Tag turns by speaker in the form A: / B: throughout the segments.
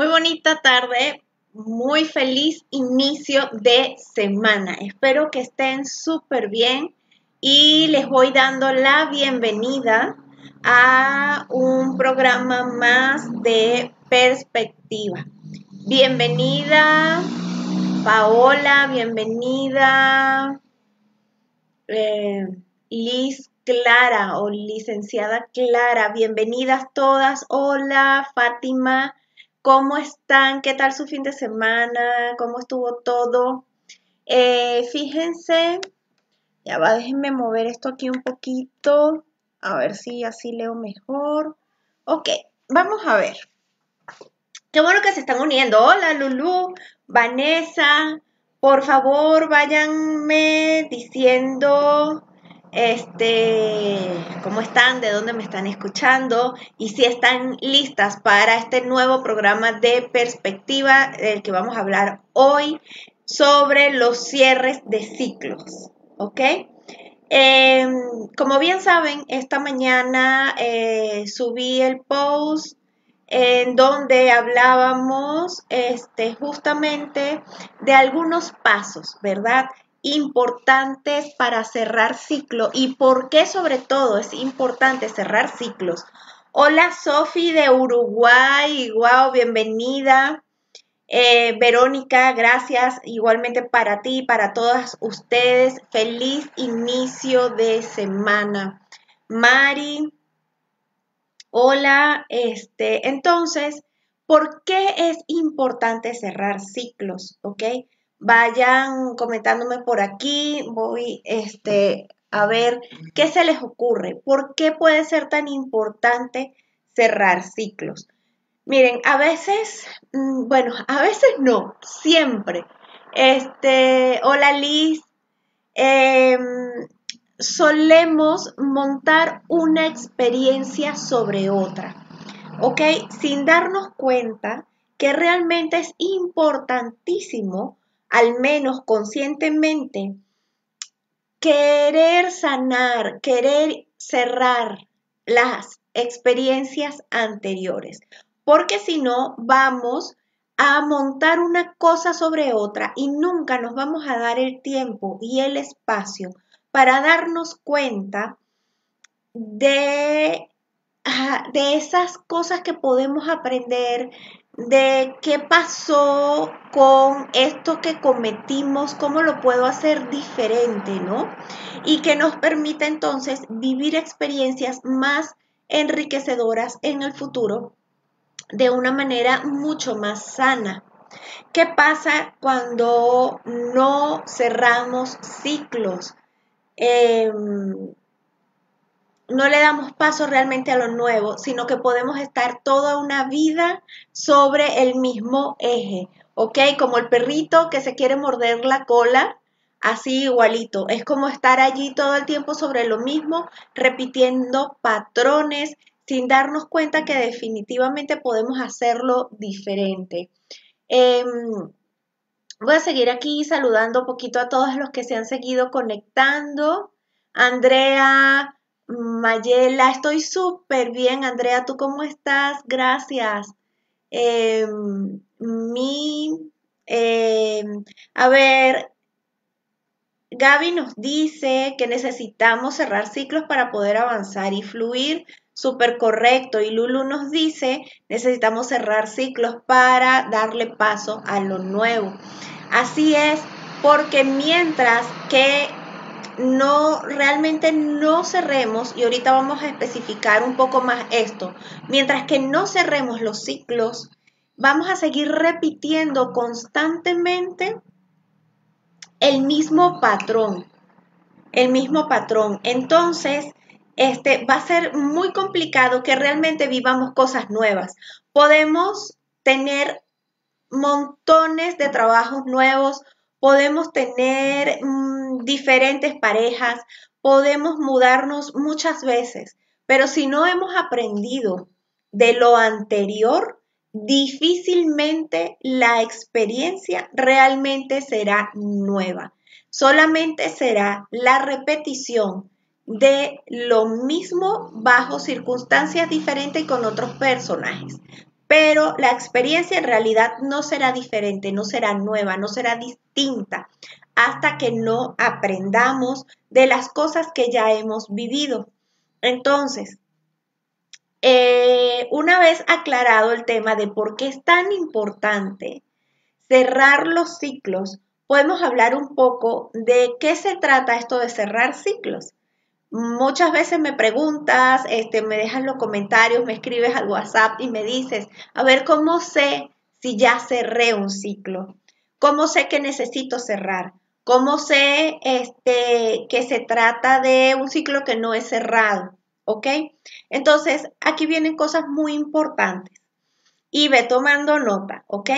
A: Muy bonita tarde, muy feliz inicio de semana. Espero que estén súper bien y les voy dando la bienvenida a un programa más de perspectiva. Bienvenida Paola, bienvenida eh, Liz Clara o licenciada Clara, bienvenidas todas. Hola Fátima, ¿Cómo están? ¿Qué tal su fin de semana? ¿Cómo estuvo todo? Eh, fíjense, ya va, déjenme mover esto aquí un poquito, a ver si así leo mejor. Ok, vamos a ver. Qué bueno que se están uniendo. Hola Lulu, Vanessa, por favor váyanme diciendo este, cómo están, de dónde me están escuchando y si están listas para este nuevo programa de perspectiva del que vamos a hablar hoy sobre los cierres de ciclos, ¿ok? Em, como bien saben, esta mañana eh, subí el post en donde hablábamos este, justamente de algunos pasos, ¿verdad? Importantes para cerrar ciclo y por qué sobre todo es importante cerrar ciclos. Hola Sofi de Uruguay, wow, bienvenida. Eh, Verónica, gracias igualmente para ti y para todas ustedes. Feliz inicio de semana. Mari, hola, este, entonces, ¿por qué es importante cerrar ciclos? ¿Ok? Vayan comentándome por aquí, voy este, a ver qué se les ocurre, por qué puede ser tan importante cerrar ciclos. Miren, a veces, mm, bueno, a veces no, siempre. Este, hola Liz, em, solemos montar una experiencia sobre otra, ¿ok? Sin darnos cuenta que realmente es importantísimo al menos conscientemente, querer sanar, querer cerrar las experiencias anteriores, porque si no vamos a montar una cosa sobre otra y nunca nos vamos a dar el tiempo y el espacio para darnos cuenta de, de esas cosas que podemos aprender, de qué pasó con esto que cometimos, cómo lo puedo hacer diferente, ¿no? Y que nos permite entonces vivir experiencias más enriquecedoras en el futuro de una manera mucho más sana. ¿Qué pasa cuando no cerramos ciclos? Em, no le damos paso realmente a lo nuevo, sino que podemos estar toda una vida sobre el mismo eje, ¿ok? Como el perrito que se quiere morder la cola, así igualito. Es como estar allí todo el tiempo sobre lo mismo, repitiendo patrones, sin darnos cuenta que definitivamente podemos hacerlo diferente. Em, voy a seguir aquí saludando un poquito a todos los que se han seguido conectando. Andrea, Mayela, estoy súper bien. Andrea, ¿tú cómo estás? Gracias. Em, mi, em, a ver, Gaby nos dice que necesitamos cerrar ciclos para poder avanzar y fluir. Súper correcto. Y Lulu nos dice, necesitamos cerrar ciclos para darle paso a lo nuevo. Así es, porque mientras que no realmente no cerremos y ahorita vamos a especificar un poco más esto. Mientras que no cerremos los ciclos, vamos a seguir repitiendo constantemente el mismo patrón, el mismo patrón. Entonces, este va a ser muy complicado que realmente vivamos cosas nuevas. Podemos tener montones de trabajos nuevos, podemos tener mm, diferentes parejas, podemos mudarnos muchas veces, pero si no hemos aprendido de lo anterior, difícilmente la experiencia realmente será nueva. Solamente será la repetición de lo mismo bajo circunstancias diferentes y con otros personajes. Pero la experiencia en realidad no será diferente, no será nueva, no será distinta hasta que no aprendamos de las cosas que ya hemos vivido. Entonces, eh, una vez aclarado el tema de por qué es tan importante cerrar los ciclos, podemos hablar un poco de qué se trata esto de cerrar ciclos. Muchas veces me preguntas, este, me dejas los comentarios, me escribes al WhatsApp y me dices, a ver, ¿cómo sé si ya cerré un ciclo? ¿Cómo sé que necesito cerrar? ¿Cómo sé este, que se trata de un ciclo que no es cerrado? ¿Ok? Entonces, aquí vienen cosas muy importantes. Y ve tomando nota, ¿ok?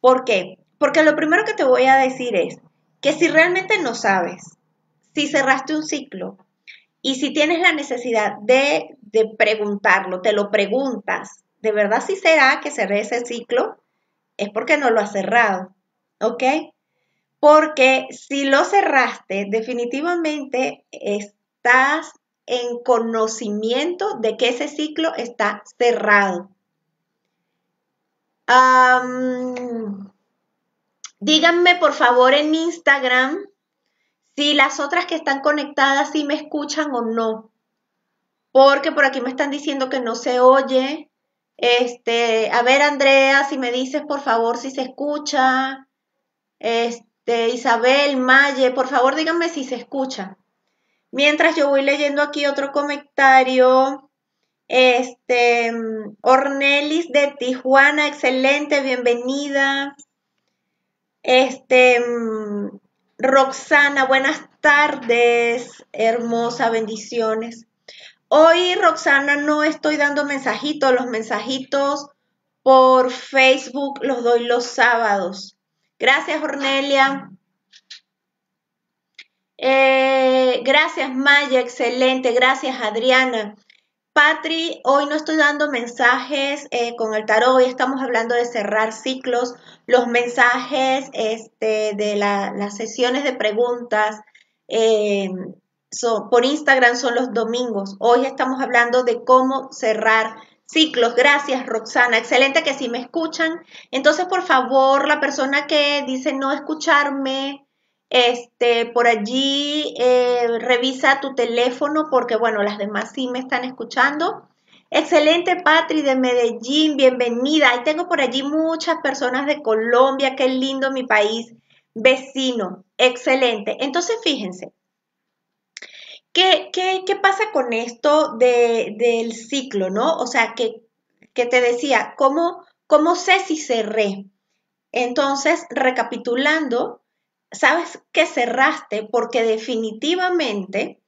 A: ¿Por qué? Porque lo primero que te voy a decir es que si realmente no sabes si cerraste un ciclo y si tienes la necesidad de, de preguntarlo, te lo preguntas, ¿de verdad si será que cerré ese ciclo? Es porque no lo has cerrado, ¿ok? Porque si lo cerraste, definitivamente estás en conocimiento de que ese ciclo está cerrado. díganme por favor en Instagram si las otras que están conectadas sí me escuchan o no. Porque por aquí me están diciendo que no se oye. Este, a ver, Andrea, si me dices por favor si se escucha. Este, Isabel, Maye, por favor díganme si se escucha. Mientras yo voy leyendo aquí otro comentario. Este, Ornelis de Tijuana, excelente, bienvenida. Este, Roxana, buenas tardes, hermosa, bendiciones. Hoy, Roxana, no estoy dando mensajitos, los mensajitos por Facebook los doy los sábados. Gracias, Ornelia. Eh, gracias, Maya, excelente. Gracias, Adriana. Patri, hoy no estoy dando mensajes eh, con el tarot, hoy estamos hablando de cerrar ciclos. Los mensajes este, de las sesiones de preguntas eh, por Instagram son los domingos. Hoy estamos hablando de cómo cerrar ciclos. Gracias, Roxana. Excelente que sí me escuchan. Entonces, por favor, la persona que dice no escucharme, este, por allí eh, revisa tu teléfono porque, bueno, las demás sí me están escuchando. Excelente, Patri de Medellín, bienvenida. Ahí tengo por allí muchas personas de Colombia, qué lindo mi país vecino. Excelente. Entonces, fíjense, ¿qué, qué, qué pasa con esto de, del ciclo, no? O sea, que, que te decía, ¿cómo, ¿cómo sé si cerré? Entonces, recapitulando, sabes que cerraste porque definitivamente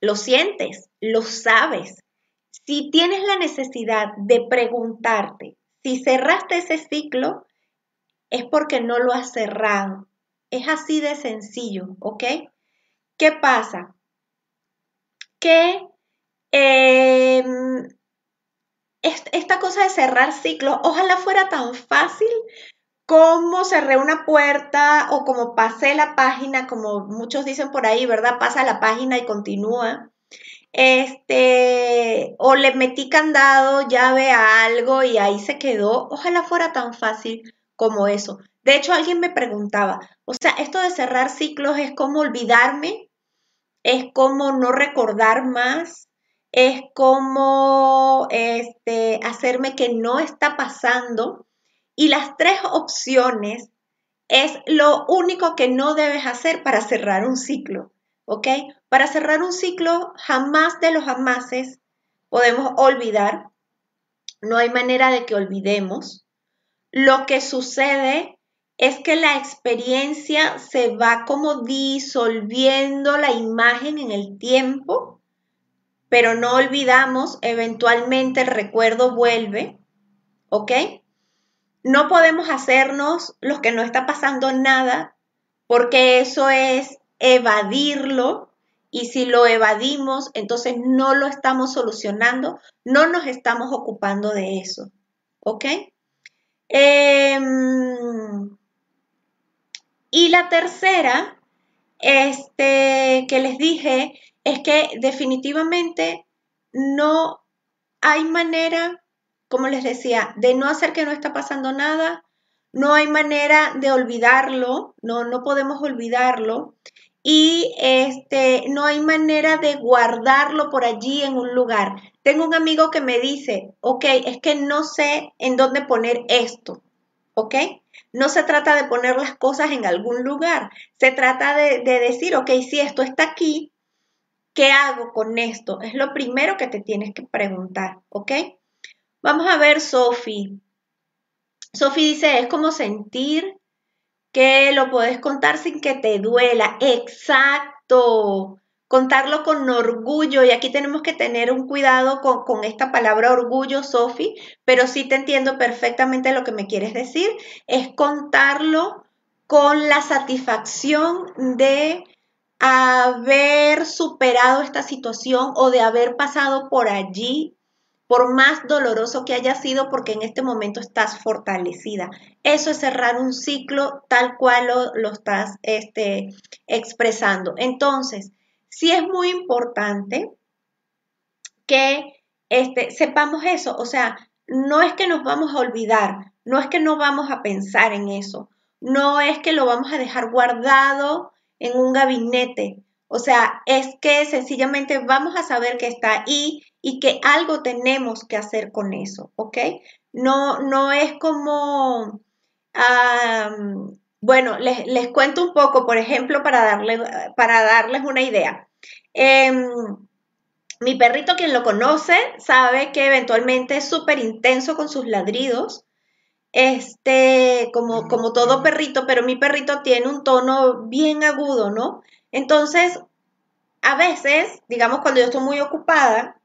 A: lo sientes, lo sabes. Si tienes la necesidad de preguntarte si cerraste ese ciclo, es porque no lo has cerrado. Es así de sencillo, ¿ok? ¿Qué pasa? Que em, esta cosa de cerrar ciclos, ojalá fuera tan fácil cómo cerré una puerta o como pasé la página, como muchos dicen por ahí, ¿verdad? Pasa la página y continúa. Este, o le metí candado, llave a algo y ahí se quedó. Ojalá fuera tan fácil como eso. De hecho, alguien me preguntaba, o sea, esto de cerrar ciclos es como olvidarme, es como no recordar más, es como este, hacerme que no está pasando. Y las tres opciones es lo único que no debes hacer para cerrar un ciclo, ¿ok? Para cerrar un ciclo, jamás de los jamases podemos olvidar. No hay manera de que olvidemos. Lo que sucede es que la experiencia se va como disolviendo la imagen en el tiempo, pero no olvidamos, eventualmente el recuerdo vuelve, ¿ok? No podemos hacernos los que no está pasando nada, porque eso es evadirlo y si lo evadimos, entonces no lo estamos solucionando, no nos estamos ocupando de eso. ¿Ok? Em, y la tercera, este, que les dije, es que definitivamente no hay manera como les decía, de no hacer que no está pasando nada, no hay manera de olvidarlo, no, no podemos olvidarlo y este, no hay manera de guardarlo por allí en un lugar. Tengo un amigo que me dice, ok, es que no sé en dónde poner esto, ¿ok? No se trata de poner las cosas en algún lugar, se trata de, de decir, ok, si esto está aquí, ¿qué hago con esto? Es lo primero que te tienes que preguntar, ¿ok? Vamos a ver, Sofi. Sofi dice, es como sentir que lo puedes contar sin que te duela. Exacto. Contarlo con orgullo. Y aquí tenemos que tener un cuidado con, esta palabra orgullo, Sofi, pero sí te entiendo perfectamente lo que me quieres decir. Es contarlo con la satisfacción de haber superado esta situación o de haber pasado por allí por más doloroso que haya sido, porque en este momento estás fortalecida. Eso es cerrar un ciclo tal cual lo, estás este, expresando. Entonces, sí es muy importante que este, sepamos eso. O sea, no es que nos vamos a olvidar, no es que no vamos a pensar en eso, no es que lo vamos a dejar guardado en un gabinete. O sea, es que sencillamente vamos a saber que está ahí y que algo tenemos que hacer con eso, ¿ok? No, no es como, bueno, les, cuento un poco, por ejemplo, para, darle, para darles una idea. Em, mi perrito, quien lo conoce, sabe que eventualmente es súper intenso con sus ladridos, este, como, como todo perrito, pero mi perrito tiene un tono bien agudo, ¿no? Entonces, a veces, digamos, cuando yo estoy muy ocupada,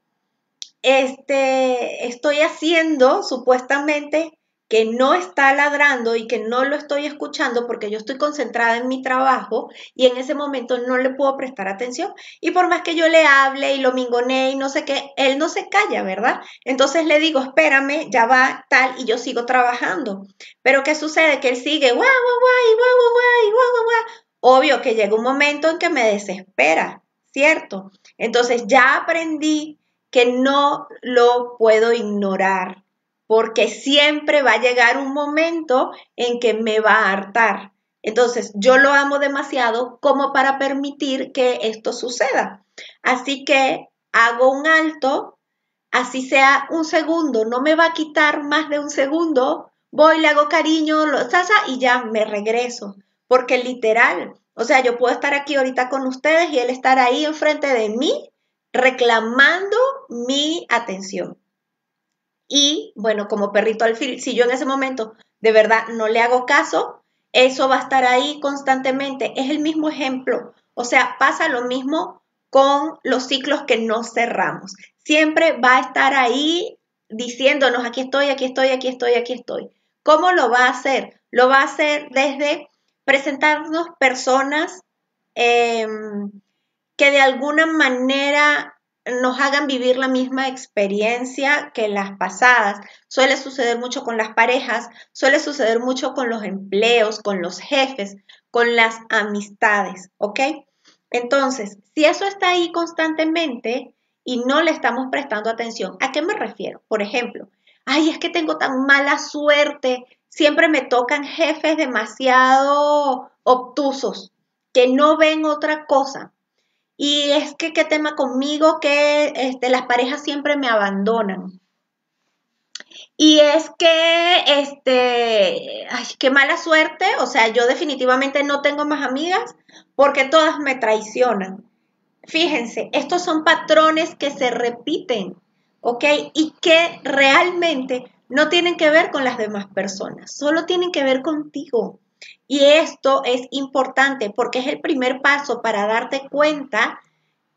A: este, estoy haciendo supuestamente que no está ladrando y que no lo estoy escuchando porque yo estoy concentrada en mi trabajo y en ese momento no le puedo prestar atención. Y por más que yo le hable y lo mingone y no sé qué, él no se calla, ¿verdad? Entonces le digo, espérame, ya va tal y yo sigo trabajando. Pero ¿qué sucede? Que él sigue, guau, guau, guau, guau, guau, guau, guau. Obvio que llega un momento en que me desespera, ¿cierto? Entonces ya aprendí que no lo puedo ignorar, porque siempre va a llegar un momento en que me va a hartar. Entonces, yo lo amo demasiado como para permitir que esto suceda. Así que hago un alto, así sea un segundo, no me va a quitar más de un segundo, voy, le hago cariño, lo sasa y ya me regreso, porque literal, o sea, yo puedo estar aquí ahorita con ustedes y él estar ahí enfrente de mí reclamando mi atención. Y bueno, como perrito al fil, si yo en ese momento de verdad no le hago caso, eso va a estar ahí constantemente. Es el mismo ejemplo. O sea, pasa lo mismo con los ciclos que no cerramos. Siempre va a estar ahí diciéndonos, aquí estoy, aquí estoy, aquí estoy, aquí estoy. ¿Cómo lo va a hacer? Lo va a hacer desde presentarnos personas em, que de alguna manera nos hagan vivir la misma experiencia que las pasadas. Suele suceder mucho con las parejas, suele suceder mucho con los empleos, con los jefes, con las amistades, ¿ok? Entonces, si eso está ahí constantemente y no le estamos prestando atención, ¿a qué me refiero? Por ejemplo, ay, es que tengo tan mala suerte, siempre me tocan jefes demasiado obtusos que no ven otra cosa y es que qué tema conmigo que este, las parejas siempre me abandonan. Y es que, este, qué mala suerte, o sea, yo definitivamente no tengo más amigas porque todas me traicionan. Fíjense, estos son patrones que se repiten, ¿ok? Y que realmente no tienen que ver con las demás personas, solo tienen que ver contigo. Y esto es importante porque es el primer paso para darte cuenta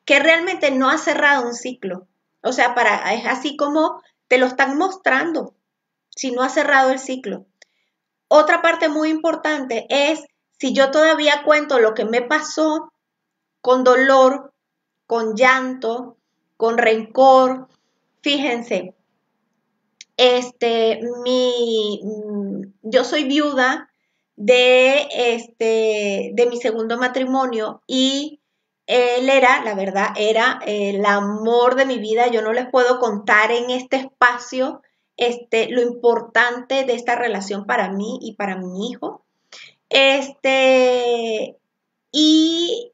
A: que realmente no has cerrado un ciclo. O sea, para, es así como te lo están mostrando si no has cerrado el ciclo. Otra parte muy importante es si yo todavía cuento lo que me pasó con dolor, con llanto, con rencor. Fíjense, este, mi, mm, yo soy viuda de, este, de mi segundo matrimonio y él era, la verdad, era el amor de mi vida. Yo no les puedo contar en este espacio este, lo importante de esta relación para mí y para mi hijo. Este, y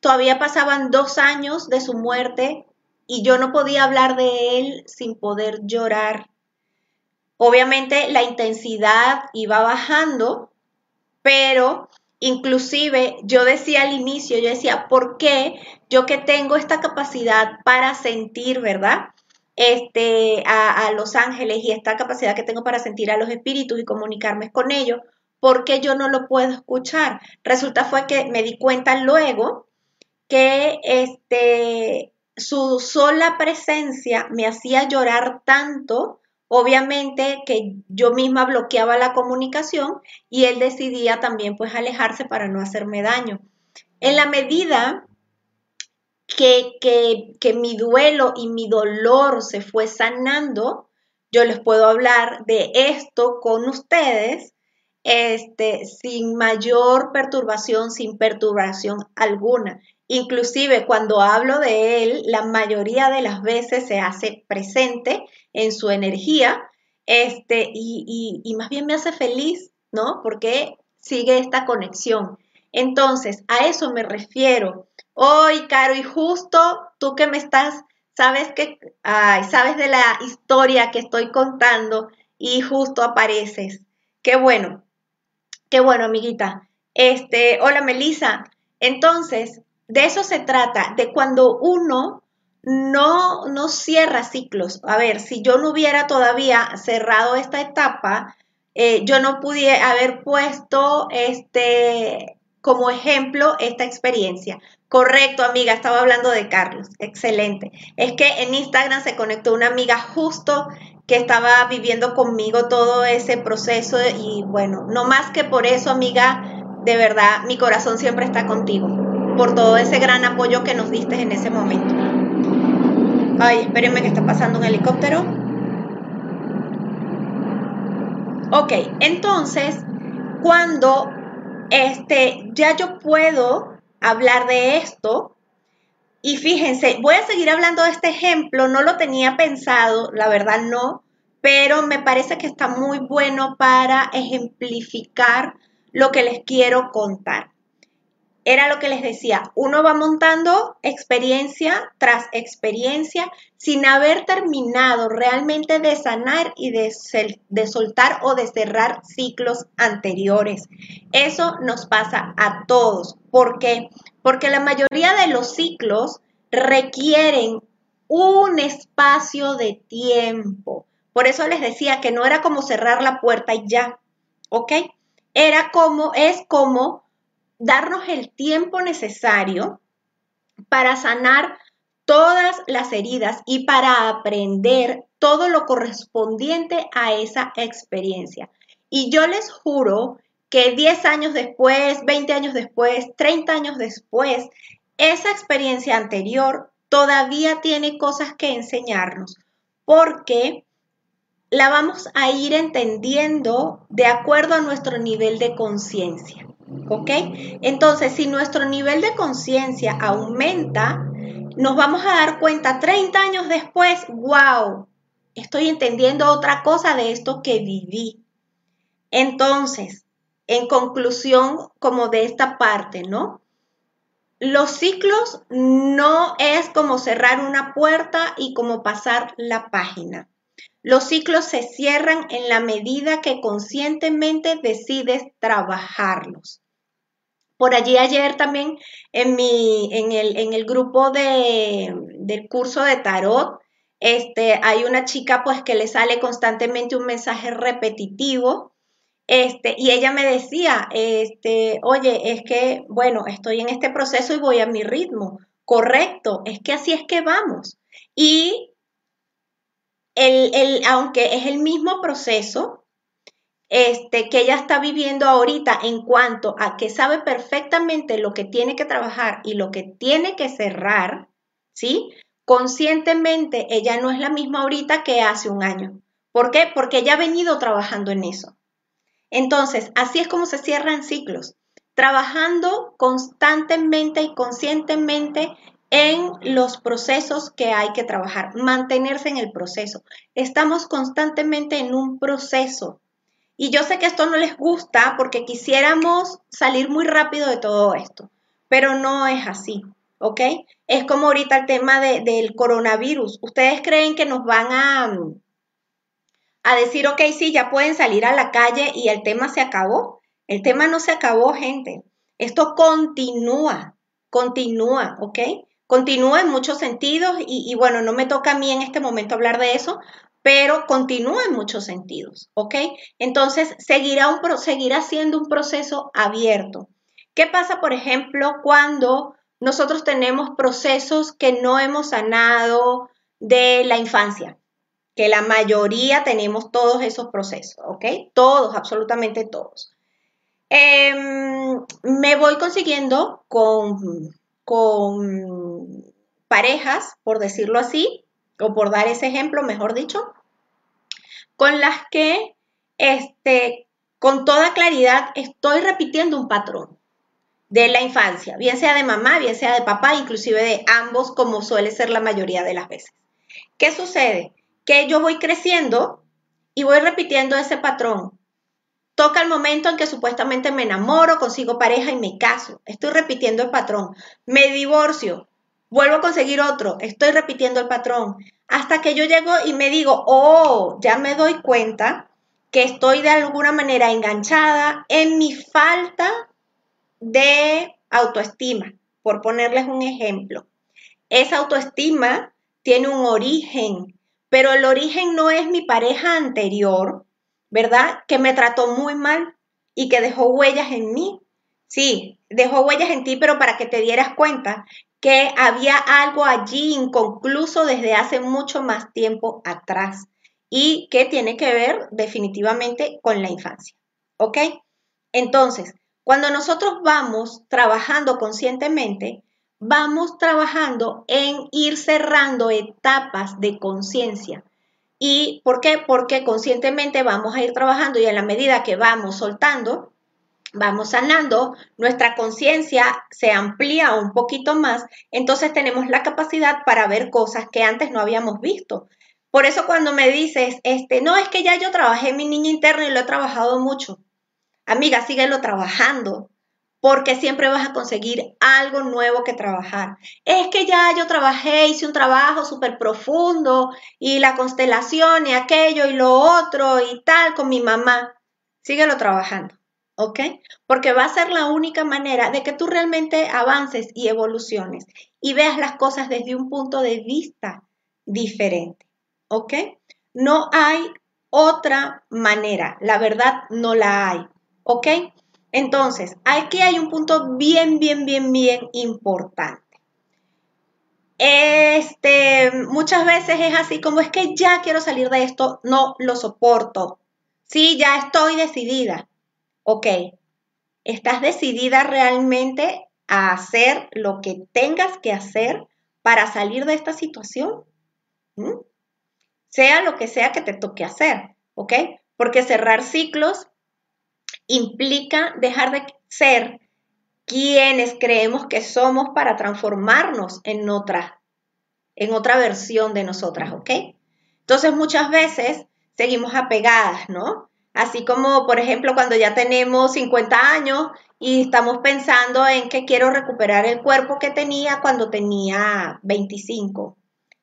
A: todavía pasaban dos años de su muerte y yo no podía hablar de él sin poder llorar. Obviamente la intensidad iba bajando, pero inclusive yo decía al inicio, yo decía, ¿por qué yo que tengo esta capacidad para sentir, verdad? Este, a, los ángeles y esta capacidad que tengo para sentir a los espíritus y comunicarme con ellos, ¿por qué yo no lo puedo escuchar? Resulta fue que me di cuenta luego que este, su sola presencia me hacía llorar tanto, obviamente que yo misma bloqueaba la comunicación y él decidía también pues alejarse para no hacerme daño. En la medida que, que, que mi duelo y mi dolor se fue sanando, yo les puedo hablar de esto con ustedes este, sin mayor perturbación, sin perturbación alguna. Inclusive cuando hablo de él, la mayoría de las veces se hace presente en su energía este, y, y más bien me hace feliz, ¿no? Porque sigue esta conexión. Entonces, a eso me refiero. Hoy, Caro, y justo tú que me estás, sabes que, sabes de la historia que estoy contando y justo apareces. Qué bueno. Qué bueno, amiguita. Este, hola Melissa. Entonces, de eso se trata, de cuando uno no, no cierra ciclos. A ver, si yo no hubiera todavía cerrado esta etapa, eh, yo no pudiera haber puesto este como ejemplo esta experiencia. Correcto, amiga, estaba hablando de Carlos. Excelente. Es que en Instagram se conectó una amiga justo que estaba viviendo conmigo todo ese proceso y bueno, no más que por eso, amiga, de verdad, mi corazón siempre está contigo, por todo ese gran apoyo que nos diste en ese momento. Ay, espérenme que está pasando un helicóptero. Ok, entonces, cuando este, ya yo puedo hablar de esto, y fíjense, voy a seguir hablando de este ejemplo, no lo tenía pensado, la verdad no, pero me parece que está muy bueno para ejemplificar lo que les quiero contar. Era lo que les decía, uno va montando experiencia tras experiencia sin haber terminado realmente de sanar y de, soltar o de cerrar ciclos anteriores. Eso nos pasa a todos. ¿Por qué? porque la mayoría de los ciclos requieren un espacio de tiempo. Por eso les decía que no era como cerrar la puerta y ya, ¿ok? Era como, es como darnos el tiempo necesario para sanar todas las heridas y para aprender todo lo correspondiente a esa experiencia. Y yo les juro que 10 años después, 20 años después, 30 años después, esa experiencia anterior todavía tiene cosas que enseñarnos, porque la vamos a ir entendiendo de acuerdo a nuestro nivel de conciencia. ¿Ok? Entonces, si nuestro nivel de conciencia aumenta, nos vamos a dar cuenta 30 años después, wow, estoy entendiendo otra cosa de esto que viví. Entonces, en conclusión como de esta parte, ¿no? Los ciclos no es como cerrar una puerta y como pasar la página. Los ciclos se cierran en la medida que conscientemente decides trabajarlos. Por allí ayer también en, mi, en, el, en el grupo de, del curso de tarot, este, hay una chica pues que le sale constantemente un mensaje repetitivo este, y ella me decía, este, oye, es que, bueno, estoy en este proceso y voy a mi ritmo. Correcto, es que así es que vamos. Y el, el, aunque es el mismo proceso este, que ella está viviendo ahorita en cuanto a que sabe perfectamente lo que tiene que trabajar y lo que tiene que cerrar, ¿sí? Conscientemente ella no es la misma ahorita que hace un año. ¿Por qué? Porque ella ha venido trabajando en eso. Entonces, así es como se cierran ciclos, trabajando constantemente y conscientemente en los procesos que hay que trabajar, mantenerse en el proceso. Estamos constantemente en un proceso. Y yo sé que esto no les gusta porque quisiéramos salir muy rápido de todo esto, pero no es así, ¿ok? Es como ahorita el tema del coronavirus. ¿Ustedes creen que nos van a, a decir, ok, sí, ya pueden salir a la calle y el tema se acabó? El tema no se acabó, gente. Esto continúa, continúa, ¿ok? Continúa en muchos sentidos y, y, bueno, no me toca a mí en este momento hablar de eso, pero continúa en muchos sentidos, ¿ok? Entonces, seguirá, un, seguirá siendo un proceso abierto. ¿Qué pasa, por ejemplo, cuando nosotros tenemos procesos que no hemos sanado de la infancia? Que la mayoría tenemos todos esos procesos, ¿ok? Todos, absolutamente todos. Eh, me voy consiguiendo con, con parejas, por decirlo así, o por dar ese ejemplo, mejor dicho, con las que este, con toda claridad estoy repitiendo un patrón de la infancia, bien sea de mamá, bien sea de papá, inclusive de ambos, como suele ser la mayoría de las veces. ¿Qué sucede? Que yo voy creciendo y voy repitiendo ese patrón. Toca el momento en que supuestamente me enamoro, consigo pareja y me caso. Estoy repitiendo el patrón. Me divorcio, vuelvo a conseguir otro, estoy repitiendo el patrón, hasta que yo llego y me digo, oh, ya me doy cuenta que estoy de alguna manera enganchada en mi falta de autoestima, por ponerles un ejemplo. Esa autoestima tiene un origen, pero el origen no es mi pareja anterior, ¿verdad? Que me trató muy mal y que dejó huellas en mí. Sí, dejó huellas en ti, pero para que te dieras cuenta que había algo allí inconcluso desde hace mucho más tiempo atrás y que tiene que ver definitivamente con la infancia. ¿Ok? Entonces, cuando nosotros vamos trabajando conscientemente, vamos trabajando en ir cerrando etapas de conciencia. ¿Y por qué? Porque conscientemente vamos a ir trabajando y en la medida que vamos soltando, vamos sanando, nuestra conciencia se amplía un poquito más, entonces tenemos la capacidad para ver cosas que antes no habíamos visto. Por eso cuando me dices, este, no, es que ya yo trabajé mi niña interna y lo he trabajado mucho. Amiga, síguelo trabajando, porque siempre vas a conseguir algo nuevo que trabajar. Es que ya yo trabajé, hice un trabajo súper profundo y la constelación y aquello y lo otro y tal con mi mamá. Síguelo trabajando. ¿Ok? Porque va a ser la única manera de que tú realmente avances y evoluciones y veas las cosas desde un punto de vista diferente, ¿ok? No hay otra manera, la verdad no la hay, ¿ok? Entonces, aquí hay un punto bien, bien, bien, bien importante. Este, muchas veces es así como es que ya quiero salir de esto, no lo soporto. Sí, ya estoy decidida ok, ¿estás decidida realmente a hacer lo que tengas que hacer para salir de esta situación? ¿Mm? Sea lo que sea que te toque hacer, ¿ok? Porque cerrar ciclos implica dejar de ser quienes creemos que somos para transformarnos en otra, en otra versión de nosotras, ¿ok? Entonces muchas veces seguimos apegadas, ¿no? Así como, por ejemplo, cuando ya tenemos 50 años y estamos pensando en que quiero recuperar el cuerpo que tenía cuando tenía 25.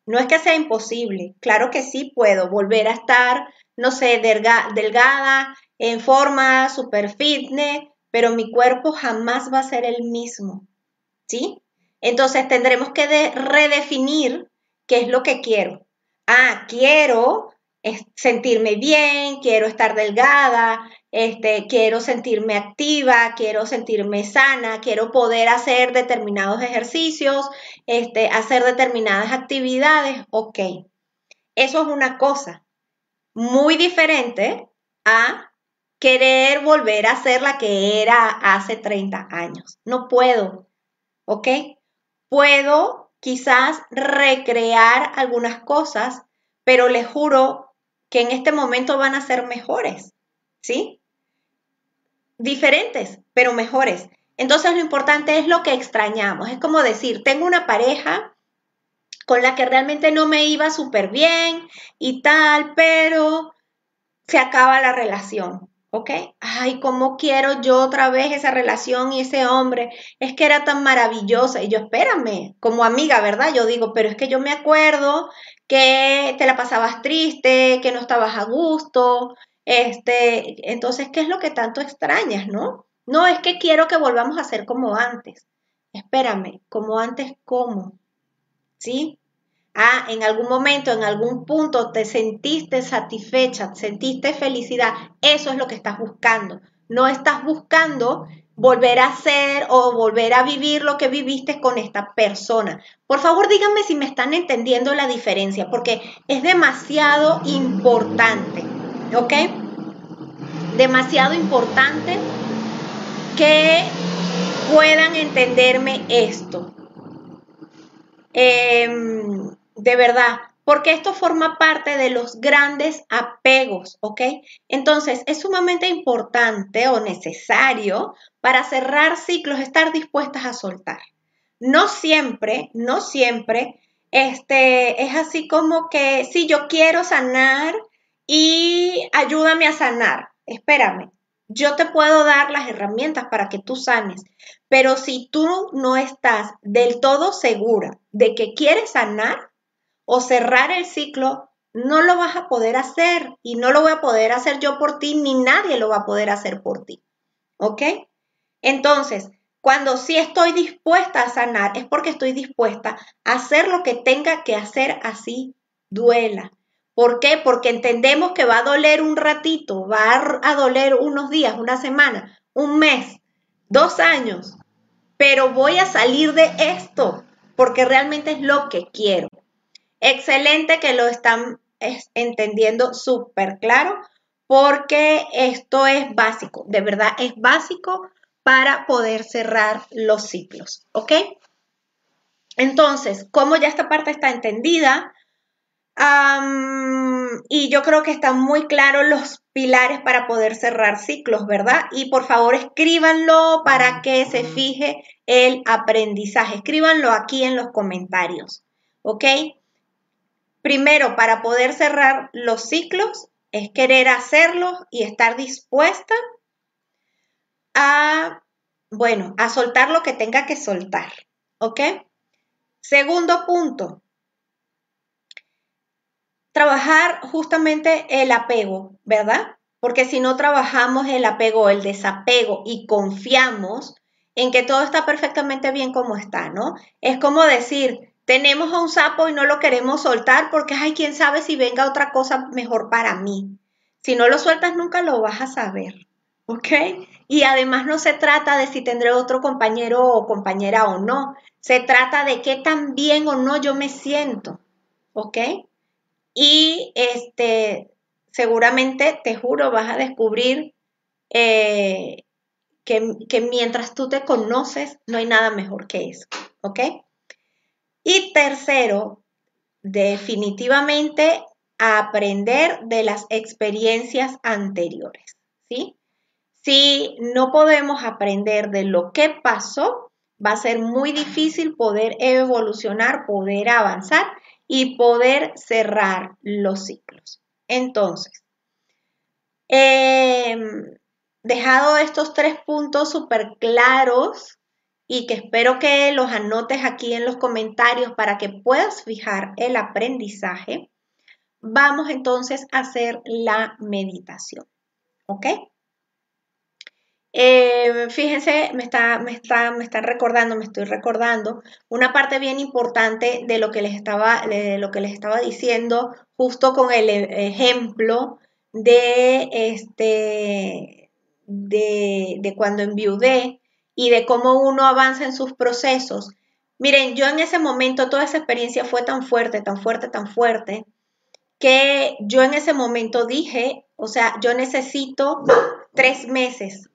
A: No es que sea imposible, claro que sí puedo volver a estar, no sé, delgada, en forma, super fitness, pero mi cuerpo jamás va a ser el mismo, ¿sí? Entonces tendremos que redefinir qué es lo que quiero. Ah, quiero sentirme bien, quiero estar delgada, este, quiero sentirme activa, quiero sentirme sana, quiero poder hacer determinados ejercicios, este, hacer determinadas actividades, ok. Eso es una cosa muy diferente a querer volver a ser la que era hace 30 años. No puedo, ¿ok? Puedo quizás recrear algunas cosas, pero les juro que en este momento van a ser mejores, ¿sí? Diferentes, pero mejores. Entonces lo importante es lo que extrañamos. Es como decir, tengo una pareja con la que realmente no me iba súper bien y tal, pero se acaba la relación. ¿Ok? Ay, cómo quiero yo otra vez esa relación y ese hombre. Es que era tan maravillosa. Y yo, espérame, como amiga, ¿verdad? Yo digo, pero es que yo me acuerdo que te la pasabas triste, que no estabas a gusto. Este, entonces, ¿qué es lo que tanto extrañas, no? No es que quiero que volvamos a ser como antes. Espérame, como antes, ¿cómo? ¿Sí? Ah, en algún momento, en algún punto te sentiste satisfecha, sentiste felicidad. Eso es lo que estás buscando. No estás buscando volver a ser o volver a vivir lo que viviste con esta persona. Por favor, díganme si me están entendiendo la diferencia, porque es demasiado importante, ¿ok? Demasiado importante que puedan entenderme esto. Eh, de verdad, porque esto forma parte de los grandes apegos, ¿ok? Entonces, es sumamente importante o necesario para cerrar ciclos estar dispuestas a soltar. No siempre, no siempre, este, es así como que, si yo quiero sanar y ayúdame a sanar. Espérame, yo te puedo dar las herramientas para que tú sanes, pero si tú no estás del todo segura de que quieres sanar, o cerrar el ciclo, no lo vas a poder hacer y no lo voy a poder hacer yo por ti ni nadie lo va a poder hacer por ti. ¿Ok? Entonces, cuando sí estoy dispuesta a sanar, es porque estoy dispuesta a hacer lo que tenga que hacer así duela. ¿Por qué? Porque entendemos que va a doler un ratito, va a doler unos días, una semana, un mes, dos años, pero voy a salir de esto porque realmente es lo que quiero. Excelente que lo están entendiendo súper claro porque esto es básico, de verdad es básico para poder cerrar los ciclos, ¿ok? Entonces, como ya esta parte está entendida, y yo creo que están muy claros los pilares para poder cerrar ciclos, ¿verdad? Y por favor escríbanlo para que se fije el aprendizaje. Escríbanlo aquí en los comentarios, ¿ok? Primero, para poder cerrar los ciclos, es querer hacerlos y estar dispuesta a, bueno, a soltar lo que tenga que soltar. ¿Ok? Segundo punto, trabajar justamente el apego, ¿verdad? Porque si no trabajamos el apego, el desapego y confiamos en que todo está perfectamente bien como está, ¿no? Es como decir, tenemos a un sapo y no lo queremos soltar porque, ay, quién sabe si venga otra cosa mejor para mí. Si no lo sueltas, nunca lo vas a saber. ¿Ok? Y además no se trata de si tendré otro compañero o compañera o no. Se trata de qué tan bien o no yo me siento. ¿Ok? Y este, seguramente, te juro, vas a descubrir eh, que, que mientras tú te conoces, no hay nada mejor que eso. ¿Ok? Y tercero, definitivamente aprender de las experiencias anteriores, ¿sí? Si no podemos aprender de lo que pasó, va a ser muy difícil poder evolucionar, poder avanzar y poder cerrar los ciclos. Entonces, em, dejado estos tres puntos súper claros, y que espero que los anotes aquí en los comentarios para que puedas fijar el aprendizaje, vamos entonces a hacer la meditación. ¿Ok? Eh, fíjense, me está, me, está, me recordando, me estoy recordando una parte bien importante de lo que les estaba, lo que les estaba diciendo, justo con el ejemplo de, este, de, de cuando enviudé y de cómo uno avanza en sus procesos. Miren, yo en ese momento toda esa experiencia fue tan fuerte, tan fuerte, tan fuerte, que yo en ese momento dije, o sea, yo necesito tres meses.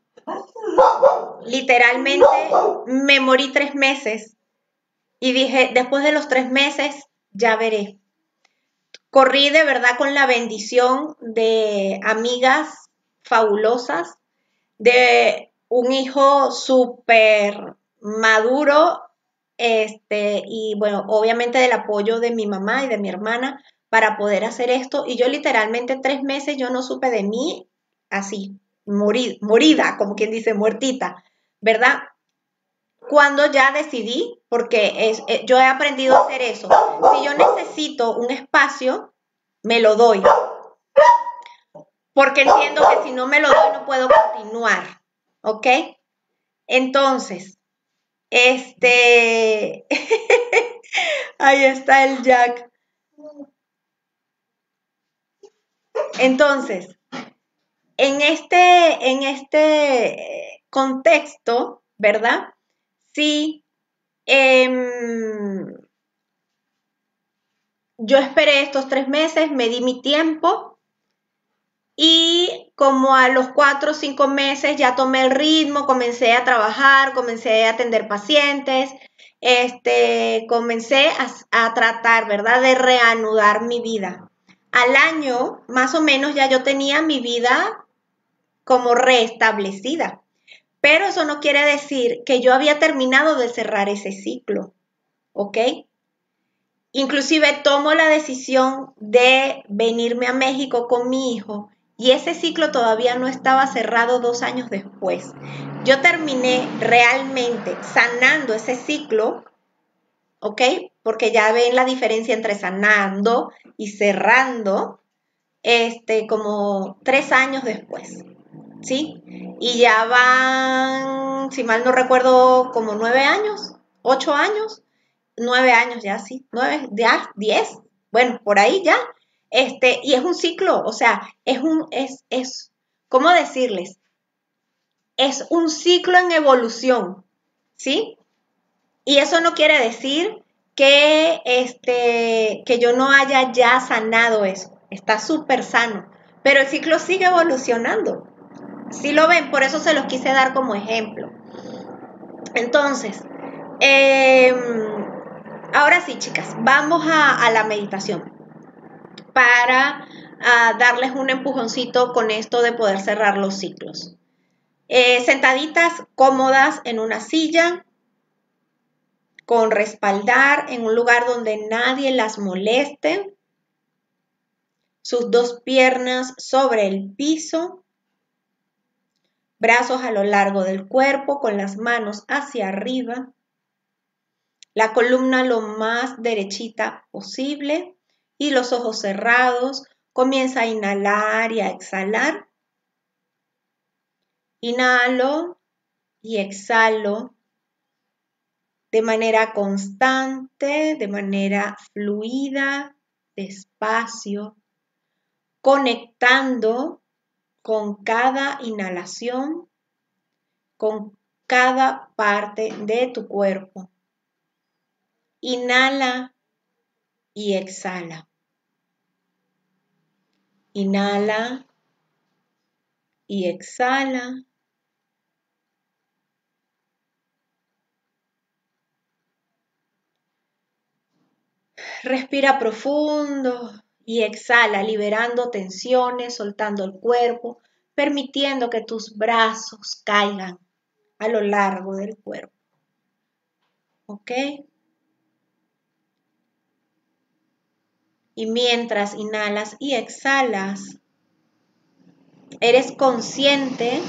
A: Literalmente me morí tres meses y dije, después de los tres meses, ya veré. Corrí de verdad con la bendición de amigas fabulosas, de un hijo súper maduro, este, y bueno, obviamente del apoyo de mi mamá y de mi hermana para poder hacer esto. Y yo literalmente tres meses yo no supe de mí así, morida, como quien dice, muertita, ¿verdad? Cuando ya decidí, porque es, eh, yo he aprendido a hacer eso, si yo necesito un espacio, me lo doy. Porque entiendo que si no me lo doy no puedo continuar. ¿Ok? Entonces, este, ahí está el Jack. Entonces, en este, en este contexto, ¿verdad? Sí, em, yo esperé estos tres meses, me di mi tiempo y como a los cuatro o cinco meses ya tomé el ritmo, comencé a trabajar, comencé a atender pacientes, este, comencé a, tratar, ¿verdad?, de reanudar mi vida. Al año, más o menos, ya yo tenía mi vida como restablecida. Pero eso no quiere decir que yo había terminado de cerrar ese ciclo, ¿ok? Inclusive tomo la decisión de venirme a México con mi hijo y ese ciclo todavía no estaba cerrado dos años después. Yo terminé realmente sanando ese ciclo, ¿ok? Porque ya ven la diferencia entre sanando y cerrando, este, como tres años después, ¿sí? Y ya van, si mal no recuerdo, como nueve años, ocho años, nueve años ya, sí, nueve, ya, diez, bueno, por ahí ya, este, y es un ciclo, o sea, es un, es, es, ¿cómo decirles? Es un ciclo en evolución, ¿sí? Y eso no quiere decir que, este, que yo no haya ya sanado eso. Está súper sano. Pero el ciclo sigue evolucionando. Si lo ven, por eso se los quise dar como ejemplo. Entonces, em, ahora sí, chicas, vamos a la meditación para darles un empujoncito con esto de poder cerrar los ciclos. Eh, sentaditas cómodas en una silla, con respaldar en un lugar donde nadie las moleste, sus dos piernas sobre el piso, brazos a lo largo del cuerpo con las manos hacia arriba, la columna lo más derechita posible y los ojos cerrados, comienza a inhalar y a exhalar. Inhalo y exhalo de manera constante, de manera fluida, despacio, conectando con cada inhalación, con cada parte de tu cuerpo. Inhala y exhala. Inhala y exhala. Respira profundo y exhala, liberando tensiones, soltando el cuerpo, permitiendo que tus brazos caigan a lo largo del cuerpo. ¿Ok? Y mientras inhalas y exhalas, eres consciente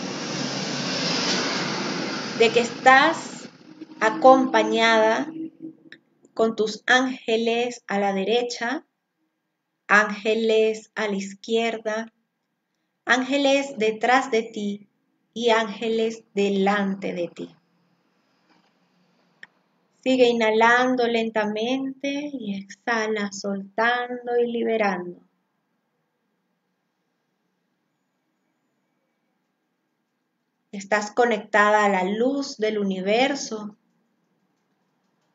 A: de que estás acompañada con tus ángeles a la derecha, ángeles a la izquierda, ángeles detrás de ti y ángeles delante de ti. Sigue inhalando lentamente y exhala soltando y liberando. Estás conectada a la luz del universo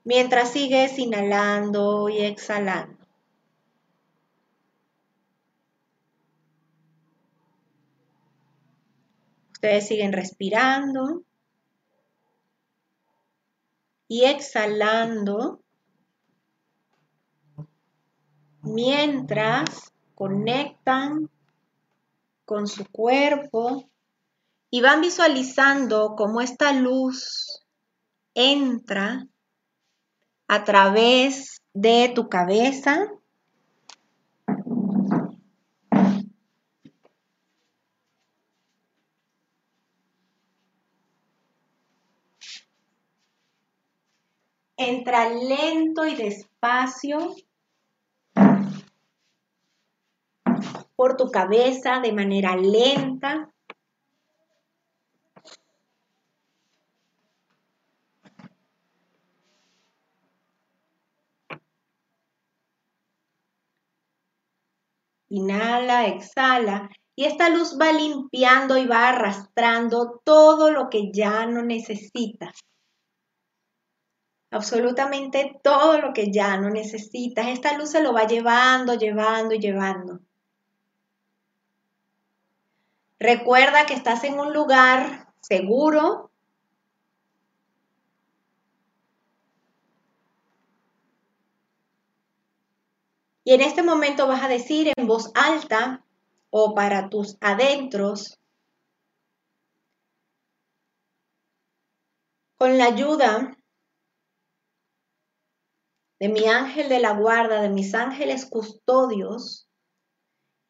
A: mientras sigues inhalando y exhalando. Ustedes siguen respirando y exhalando mientras conectan con su cuerpo Y van visualizando cómo esta luz entra a través de tu cabeza. Entra lento y despacio por tu cabeza de manera lenta. Inhala, exhala. Y esta luz va limpiando y va arrastrando todo lo que ya no necesitas. Absolutamente todo lo que ya no necesitas. Esta luz se lo va llevando, llevando y llevando. Recuerda que estás en un lugar seguro. Y en este momento vas a decir en voz alta o para tus adentros, con la ayuda de mi ángel de la guarda, de mis ángeles custodios,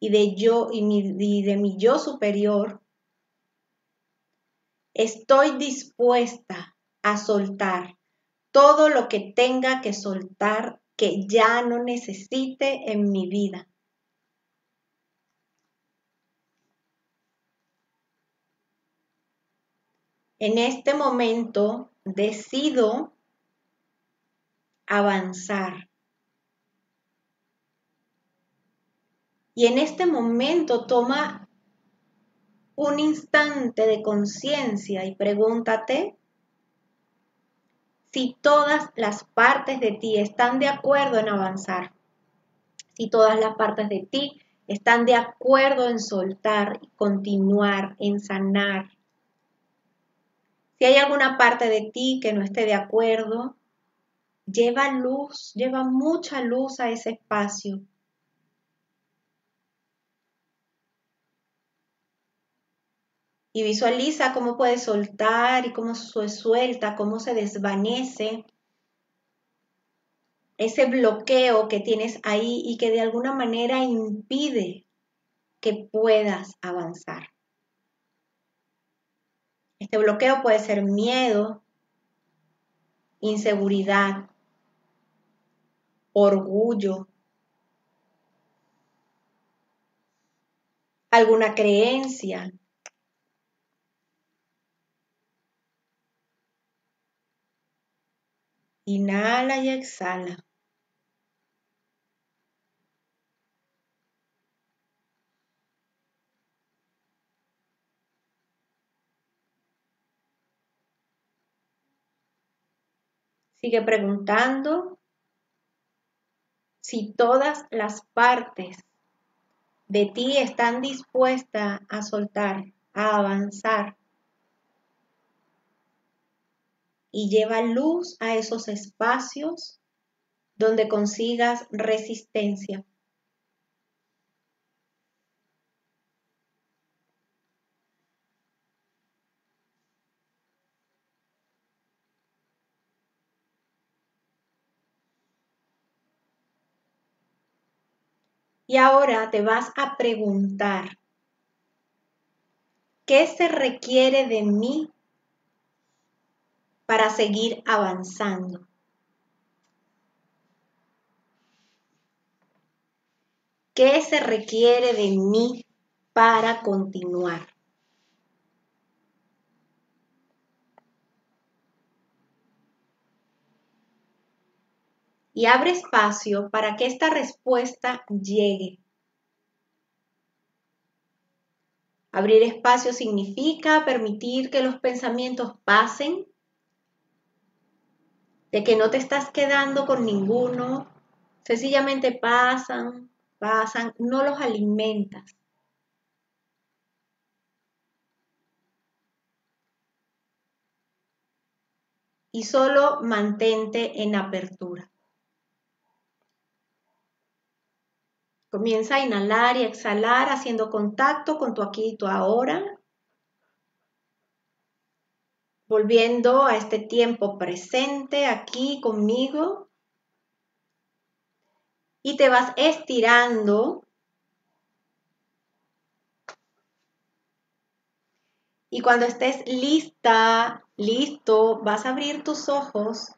A: y de yo y, de mi yo superior, estoy dispuesta a soltar todo lo que tenga que soltar que ya no necesite en mi vida. En este momento decido avanzar. Y en este momento toma un instante de conciencia y pregúntate si todas las partes de ti están de acuerdo en avanzar, si todas las partes de ti están de acuerdo en soltar y continuar, en sanar. Si hay alguna parte de ti que no esté de acuerdo, lleva luz, lleva mucha luz a ese espacio y visualiza cómo puedes soltar y cómo se suelta, cómo se desvanece ese bloqueo que tienes ahí y que de alguna manera impide que puedas avanzar. Este bloqueo puede ser miedo, inseguridad, orgullo, alguna creencia, Inhala y exhala. Sigue preguntando si todas las partes de ti están dispuestas a soltar, a avanzar, y lleva luz a esos espacios donde consigas resistencia. Y ahora te vas a preguntar, ¿qué se requiere de mí para seguir avanzando. ¿Qué se requiere de mí para continuar? Y abre espacio para que esta respuesta llegue. Abrir espacio significa permitir que los pensamientos pasen de que no te estás quedando con ninguno, sencillamente pasan, pasan, no los alimentas. Y solo mantente en apertura. Comienza a inhalar y exhalar haciendo contacto con tu aquí y tu ahora. volviendo a este tiempo presente aquí conmigo. Y te vas estirando. Y cuando estés lista, listo, vas a abrir tus ojos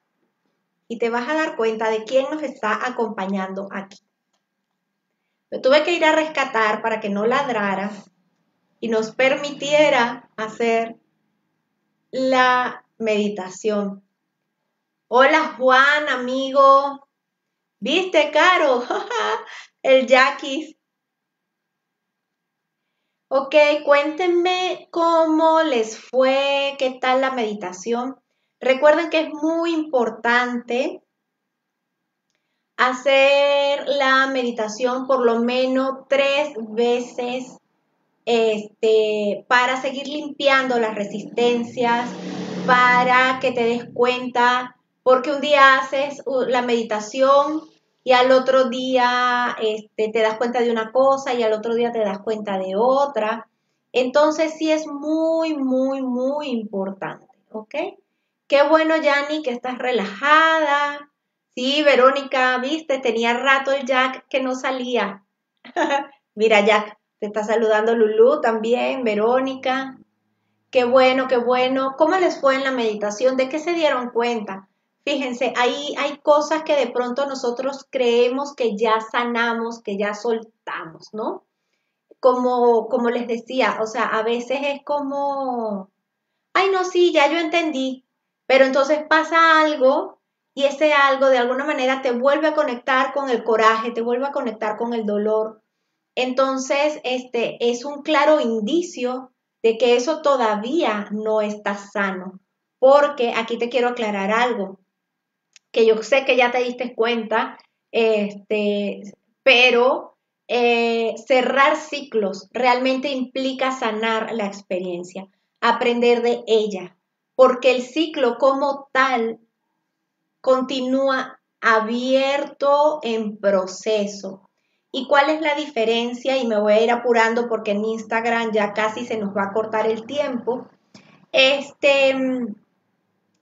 A: y te vas a dar cuenta de quién nos está acompañando aquí. Tuve que ir a rescatar para que no ladrara y nos permitiera hacer la meditación. Hola Juan, amigo. ¿Viste, Caro? El Jackie. Ok, cuéntenme cómo les fue, qué tal la meditación. Recuerden que es muy importante hacer la meditación por lo menos tres veces este, para seguir limpiando las resistencias, para que te des cuenta, porque un día haces la meditación y al otro día este, te das cuenta de una cosa y al otro día te das cuenta de otra. Entonces sí es muy, muy, muy importante, ¿ok? Qué bueno, Yanni, que estás relajada. Sí, Verónica, viste, tenía rato el Jack que no salía. Mira, Jack, te está saludando Lulu también, Verónica. Qué bueno, qué bueno. ¿Cómo les fue en la meditación? ¿De qué se dieron cuenta? Fíjense, hay, hay cosas que de pronto nosotros creemos que ya sanamos, que ya soltamos, ¿no? Como, como les decía, o sea, a veces es como, ay, no, sí, ya yo entendí, pero entonces pasa algo y ese algo de alguna manera te vuelve a conectar con el coraje, te vuelve a conectar con el dolor. Entonces, este es un claro indicio de que eso todavía no está sano. Porque aquí te quiero aclarar algo, que yo sé que ya te diste cuenta, este, pero eh, cerrar ciclos realmente implica sanar la experiencia, aprender de ella, porque el ciclo como tal continúa abierto en proceso. ¿Y cuál es la diferencia? Y me voy a ir apurando porque en Instagram ya casi se nos va a cortar el tiempo. Este,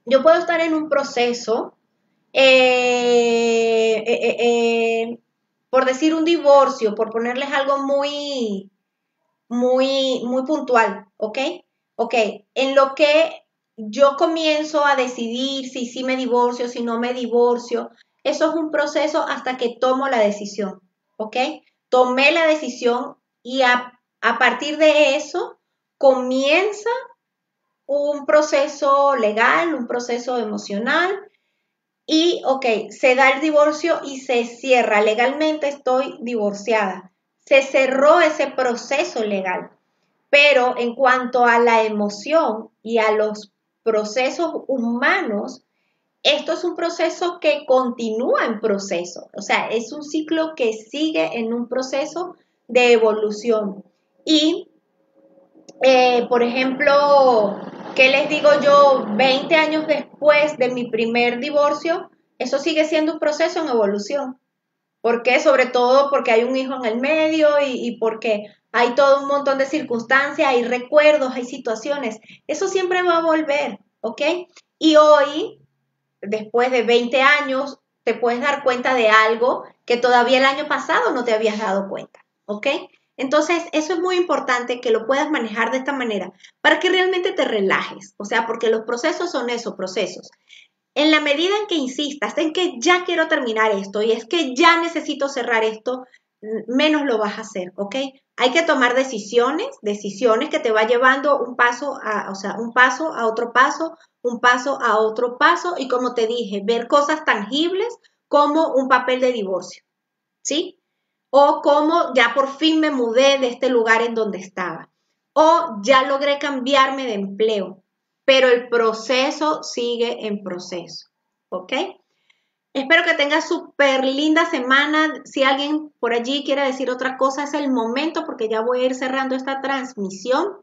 A: yo puedo estar en un proceso, eh, eh, eh, por decir un divorcio, por ponerles algo muy, muy, muy puntual, ¿ok? Ok, en lo que yo comienzo a decidir si sí me divorcio, si no me divorcio. Eso es un proceso hasta que tomo la decisión, ¿ok? Tomé la decisión y a, a partir de eso comienza un proceso legal, un proceso emocional y, ok, se da el divorcio y se cierra. Legalmente estoy divorciada. Se cerró ese proceso legal. Pero en cuanto a la emoción y a los procesos humanos, esto es un proceso que continúa en proceso, o sea, es un ciclo que sigue en un proceso de evolución. Y, eh, por ejemplo, ¿qué les digo yo? 20 años después de mi primer divorcio, eso sigue siendo un proceso en evolución. ¿Por qué? Sobre todo porque hay un hijo en el medio y, y porque hay todo un montón de circunstancias, hay recuerdos, hay situaciones. Eso siempre va a volver, ¿ok? Y hoy, después de 20 años, te puedes dar cuenta de algo que todavía el año pasado no te habías dado cuenta, ¿ok? Entonces, eso es muy importante que lo puedas manejar de esta manera para que realmente te relajes, o sea, porque los procesos son esos procesos. En la medida en que insistas en que ya quiero terminar esto y es que ya necesito cerrar esto, menos lo vas a hacer, ¿ok? Hay que tomar decisiones, decisiones que te va llevando un paso a, o sea, un paso a otro paso, un paso a otro paso y como te dije, ver cosas tangibles como un papel de divorcio, ¿sí? O como ya por fin me mudé de este lugar en donde estaba. O ya logré cambiarme de empleo, pero el proceso sigue en proceso, ¿ok? Espero que tengas súper linda semana. Si alguien por allí quiere decir otra cosa, es el momento porque ya voy a ir cerrando esta transmisión.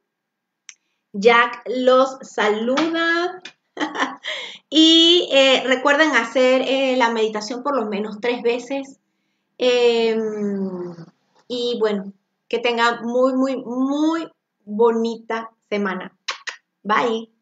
A: Jack los saluda. y eh, recuerden hacer eh, la meditación por lo menos tres veces. Em, y bueno, que tengan muy, muy, muy bonita semana. Bye.